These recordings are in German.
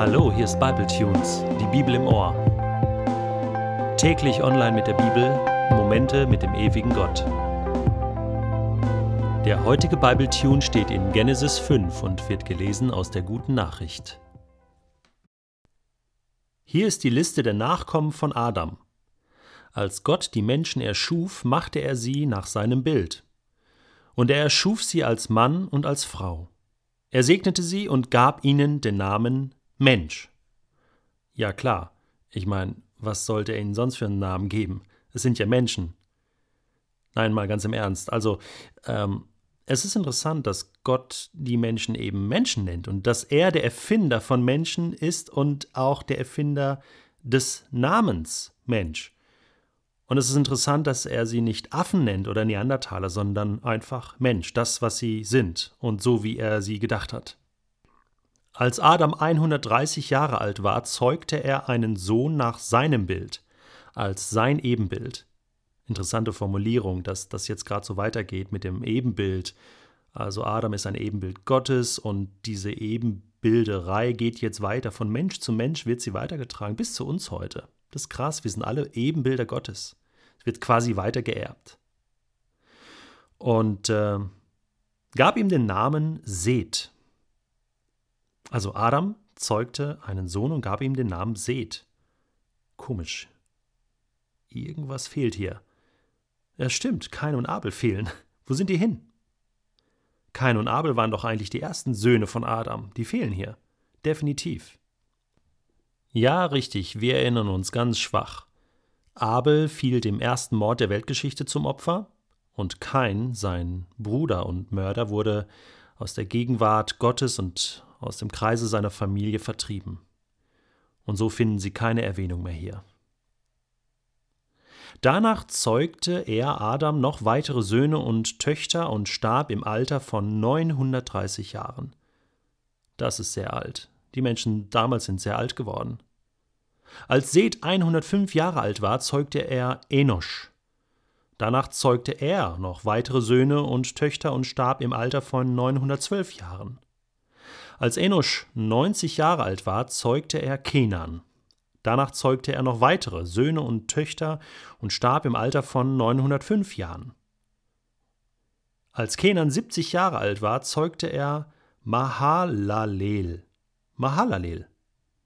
Hallo, hier ist Bible Tunes, die Bibel im Ohr. Täglich online mit der Bibel, Momente mit dem ewigen Gott. Der heutige Bible Tune steht in Genesis 5 und wird gelesen aus der guten Nachricht. Hier ist die Liste der Nachkommen von Adam. Als Gott die Menschen erschuf, machte er sie nach seinem Bild. Und er erschuf sie als Mann und als Frau. Er segnete sie und gab ihnen den Namen Mensch. Ja klar, ich meine, was sollte er ihnen sonst für einen Namen geben? Es sind ja Menschen. Nein, mal ganz im Ernst. Also, ähm, es ist interessant, dass Gott die Menschen eben Menschen nennt und dass er der Erfinder von Menschen ist und auch der Erfinder des Namens Mensch. Und es ist interessant, dass er sie nicht Affen nennt oder Neandertaler, sondern einfach Mensch, das, was sie sind und so, wie er sie gedacht hat. Als Adam 130 Jahre alt war, zeugte er einen Sohn nach seinem Bild, als sein Ebenbild. Interessante Formulierung, dass das jetzt gerade so weitergeht mit dem Ebenbild. Also Adam ist ein Ebenbild Gottes und diese Ebenbilderei geht jetzt weiter. Von Mensch zu Mensch wird sie weitergetragen bis zu uns heute. Das ist krass, wir sind alle Ebenbilder Gottes. Es wird quasi weiter geerbt. Und äh, gab ihm den Namen Seth. Also Adam zeugte einen Sohn und gab ihm den Namen Seth. Komisch. Irgendwas fehlt hier. Ja, stimmt, Kain und Abel fehlen. Wo sind die hin? Kain und Abel waren doch eigentlich die ersten Söhne von Adam. Die fehlen hier. Definitiv. Ja, richtig, wir erinnern uns ganz schwach. Abel fiel dem ersten Mord der Weltgeschichte zum Opfer und Kain, sein Bruder und Mörder, wurde aus der Gegenwart Gottes und aus dem Kreise seiner Familie vertrieben. Und so finden sie keine Erwähnung mehr hier. Danach zeugte er Adam noch weitere Söhne und Töchter und starb im Alter von 930 Jahren. Das ist sehr alt. Die Menschen damals sind sehr alt geworden. Als Seth 105 Jahre alt war, zeugte er Enosch. Danach zeugte er noch weitere Söhne und Töchter und starb im Alter von 912 Jahren. Als Enosch 90 Jahre alt war, zeugte er Kenan. Danach zeugte er noch weitere Söhne und Töchter und starb im Alter von 905 Jahren. Als Kenan 70 Jahre alt war, zeugte er Mahalalel. Mahalalel.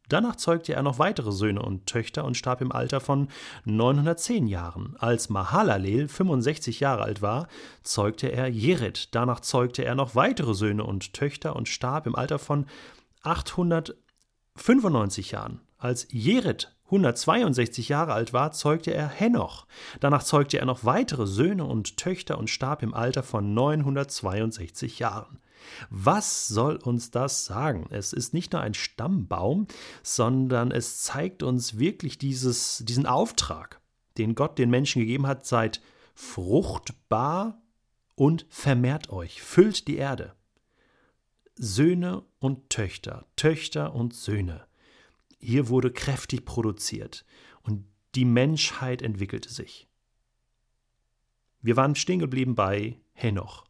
Danach zeugte er noch weitere Söhne und Töchter und starb im Alter von 910 Jahren. Als Mahalalel 65 Jahre alt war, zeugte er Jered. Danach zeugte er noch weitere Söhne und Töchter und starb im Alter von 895 Jahren. Als Jered 162 Jahre alt war, zeugte er Henoch. Danach zeugte er noch weitere Söhne und Töchter und starb im Alter von 962 Jahren. Was soll uns das sagen? Es ist nicht nur ein Stammbaum, sondern es zeigt uns wirklich dieses, diesen Auftrag, den Gott den Menschen gegeben hat, seid fruchtbar und vermehrt euch, füllt die Erde. Söhne und Töchter, Töchter und Söhne. Hier wurde kräftig produziert und die Menschheit entwickelte sich. Wir waren stehen geblieben bei Henoch.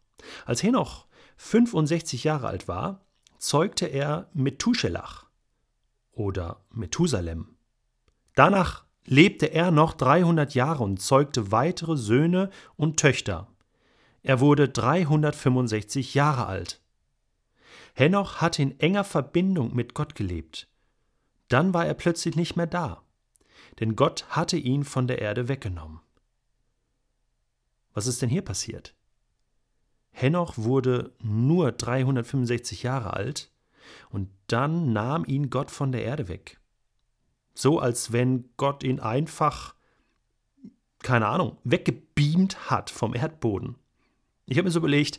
Als Henoch 65 Jahre alt war, zeugte er Methuselach oder Methusalem. Danach lebte er noch 300 Jahre und zeugte weitere Söhne und Töchter. Er wurde 365 Jahre alt. Henoch hatte in enger Verbindung mit Gott gelebt. Dann war er plötzlich nicht mehr da, denn Gott hatte ihn von der Erde weggenommen. Was ist denn hier passiert? Henoch wurde nur 365 Jahre alt und dann nahm ihn Gott von der Erde weg. So als wenn Gott ihn einfach, keine Ahnung, weggebeamt hat vom Erdboden. Ich habe mir so überlegt,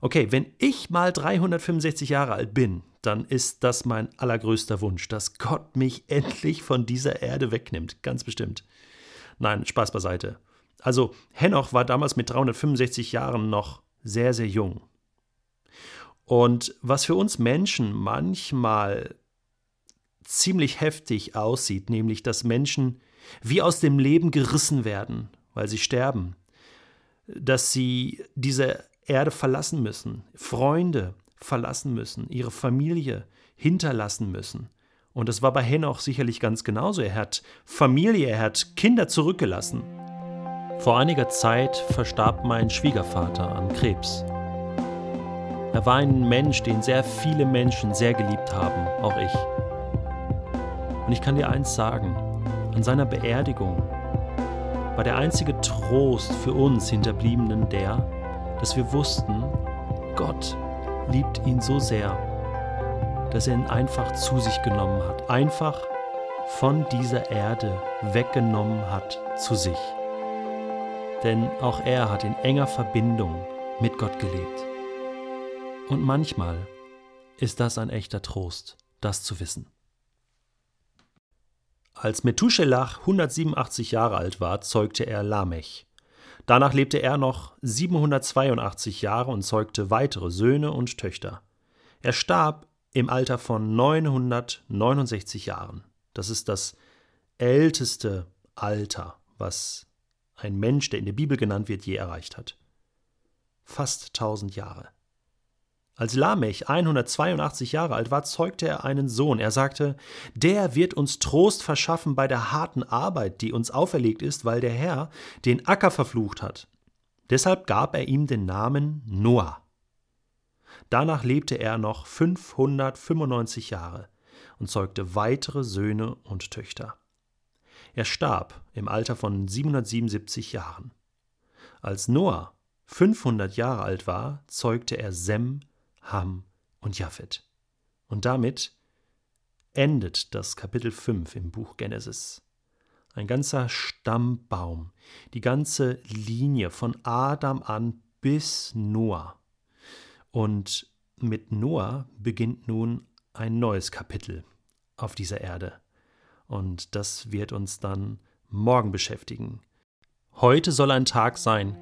okay, wenn ich mal 365 Jahre alt bin, dann ist das mein allergrößter Wunsch, dass Gott mich endlich von dieser Erde wegnimmt, ganz bestimmt. Nein, Spaß beiseite. Also Henoch war damals mit 365 Jahren noch sehr, sehr jung. Und was für uns Menschen manchmal ziemlich heftig aussieht, nämlich dass Menschen wie aus dem Leben gerissen werden, weil sie sterben, dass sie diese Erde verlassen müssen, Freunde verlassen müssen, ihre Familie hinterlassen müssen Und es war bei Henoch sicherlich ganz genauso. Er hat Familie, er hat Kinder zurückgelassen. Vor einiger Zeit verstarb mein Schwiegervater an Krebs. Er war ein Mensch, den sehr viele Menschen sehr geliebt haben, auch ich. Und ich kann dir eins sagen, an seiner Beerdigung war der einzige Trost für uns Hinterbliebenen der, dass wir wussten, Gott liebt ihn so sehr, dass er ihn einfach zu sich genommen hat, einfach von dieser Erde weggenommen hat zu sich denn auch er hat in enger Verbindung mit Gott gelebt. Und manchmal ist das ein echter Trost, das zu wissen. Als Methuselach 187 Jahre alt war, zeugte er Lamech. Danach lebte er noch 782 Jahre und zeugte weitere Söhne und Töchter. Er starb im Alter von 969 Jahren. Das ist das älteste Alter, was ein Mensch, der in der Bibel genannt wird, je erreicht hat. Fast tausend Jahre. Als Lamech 182 Jahre alt war, zeugte er einen Sohn. Er sagte, der wird uns Trost verschaffen bei der harten Arbeit, die uns auferlegt ist, weil der Herr den Acker verflucht hat. Deshalb gab er ihm den Namen Noah. Danach lebte er noch 595 Jahre und zeugte weitere Söhne und Töchter. Er starb im Alter von 777 Jahren. Als Noah 500 Jahre alt war, zeugte er Sem, Ham und Japhet. Und damit endet das Kapitel 5 im Buch Genesis. Ein ganzer Stammbaum, die ganze Linie von Adam an bis Noah. Und mit Noah beginnt nun ein neues Kapitel auf dieser Erde. Und das wird uns dann morgen beschäftigen. Heute soll ein Tag sein,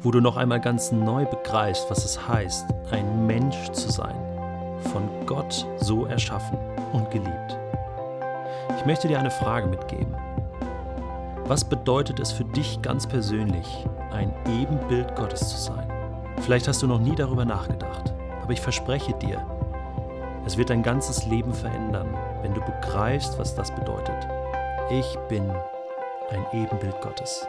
wo du noch einmal ganz neu begreifst, was es heißt, ein Mensch zu sein, von Gott so erschaffen und geliebt. Ich möchte dir eine Frage mitgeben. Was bedeutet es für dich ganz persönlich, ein Ebenbild Gottes zu sein? Vielleicht hast du noch nie darüber nachgedacht, aber ich verspreche dir, es wird dein ganzes Leben verändern, wenn du begreifst, was das bedeutet. Ich bin ein Ebenbild Gottes.